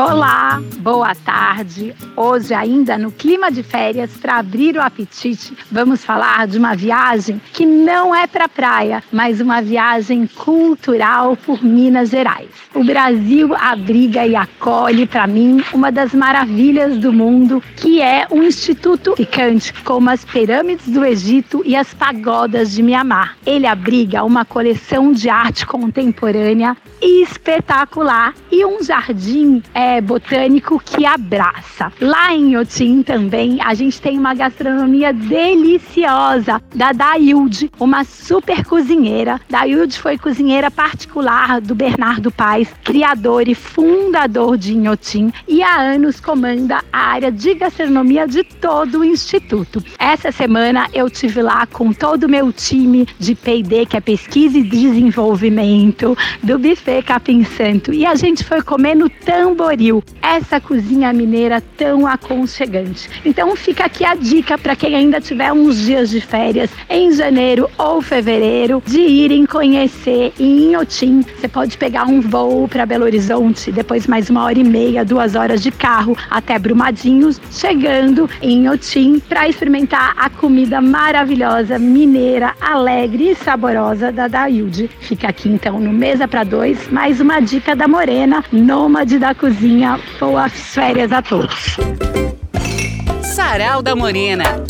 Olá, boa tarde. Hoje, ainda no clima de férias, para abrir o apetite, vamos falar de uma viagem que não é para praia, mas uma viagem cultural por Minas Gerais. O Brasil abriga e acolhe para mim uma das maravilhas do mundo, que é um instituto ficante como as pirâmides do Egito e as pagodas de Mianmar. Ele abriga uma coleção de arte contemporânea espetacular e um jardim é, botânico que abraça. Lá em Inhotim também a gente tem uma gastronomia deliciosa da Dailde, uma super cozinheira. Dailde foi cozinheira particular do Bernardo Paes, criador e fundador de Inhotim e há anos comanda a área de gastronomia de todo o instituto. Essa semana eu tive lá com todo o meu time de P&D, que é pesquisa e desenvolvimento, do buffet Capim Santo e a gente foi comer no Tamboril, essa cozinha mineira tão aconchegante. Então fica aqui a dica para quem ainda tiver uns dias de férias em janeiro ou fevereiro de irem conhecer em Inhotim. Você pode pegar um voo para Belo Horizonte, depois mais uma hora e meia, duas horas de carro até Brumadinhos, chegando em Inhotim para experimentar a comida maravilhosa mineira, alegre e saborosa da Dailde. Fica aqui então no Mesa para Dois, mais uma dica da Morena, nômade da cozinha sozinha. Boas férias a todos. Sarau da Morena.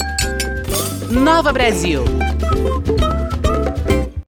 Nova Brasil.